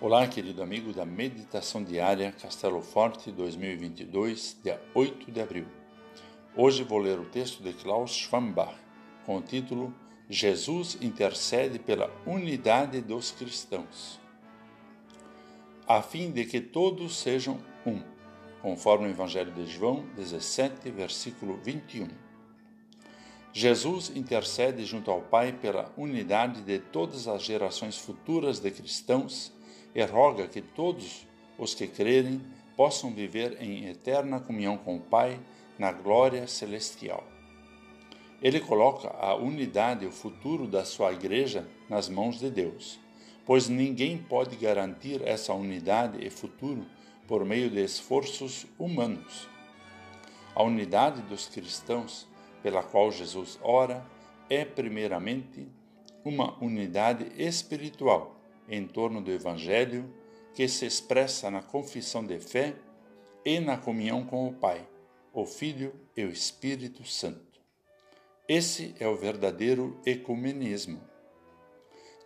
Olá, querido amigo da Meditação Diária Castelo Forte 2022, dia 8 de abril. Hoje vou ler o texto de Klaus Schwambach com o título Jesus intercede pela unidade dos cristãos, a fim de que todos sejam um, conforme o Evangelho de João 17, versículo 21. Jesus intercede junto ao Pai pela unidade de todas as gerações futuras de cristãos e roga que todos os que crerem possam viver em eterna comunhão com o Pai na glória celestial. Ele coloca a unidade e o futuro da sua igreja nas mãos de Deus, pois ninguém pode garantir essa unidade e futuro por meio de esforços humanos. A unidade dos cristãos, pela qual Jesus ora, é primeiramente uma unidade espiritual em torno do Evangelho que se expressa na confissão de fé e na comunhão com o Pai, o Filho e o Espírito Santo. Esse é o verdadeiro ecumenismo.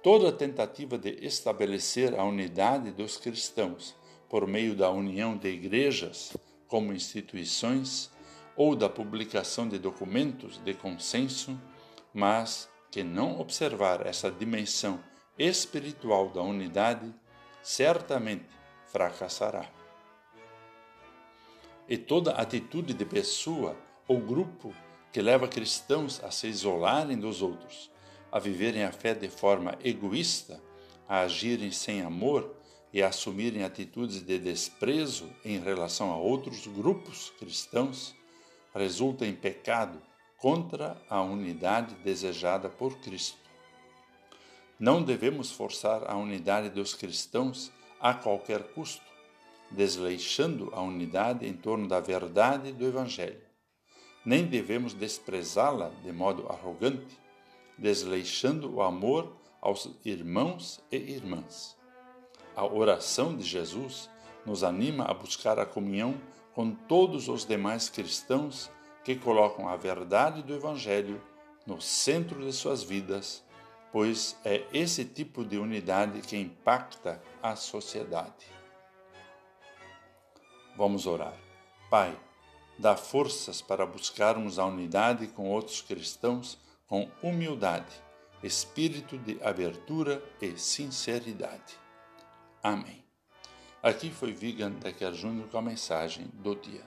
Toda tentativa de estabelecer a unidade dos cristãos por meio da união de igrejas como instituições ou da publicação de documentos de consenso, mas que não observar essa dimensão espiritual da unidade certamente fracassará. E toda atitude de pessoa ou grupo que leva cristãos a se isolarem dos outros, a viverem a fé de forma egoísta, a agirem sem amor e a assumirem atitudes de desprezo em relação a outros grupos cristãos, resulta em pecado contra a unidade desejada por Cristo. Não devemos forçar a unidade dos cristãos a qualquer custo, desleixando a unidade em torno da verdade do Evangelho. Nem devemos desprezá-la de modo arrogante, desleixando o amor aos irmãos e irmãs. A oração de Jesus nos anima a buscar a comunhão com todos os demais cristãos que colocam a verdade do Evangelho no centro de suas vidas pois é esse tipo de unidade que impacta a sociedade. Vamos orar. Pai, dá forças para buscarmos a unidade com outros cristãos com humildade, espírito de abertura e sinceridade. Amém. Aqui foi Vigan Decker Júnior com a mensagem do dia.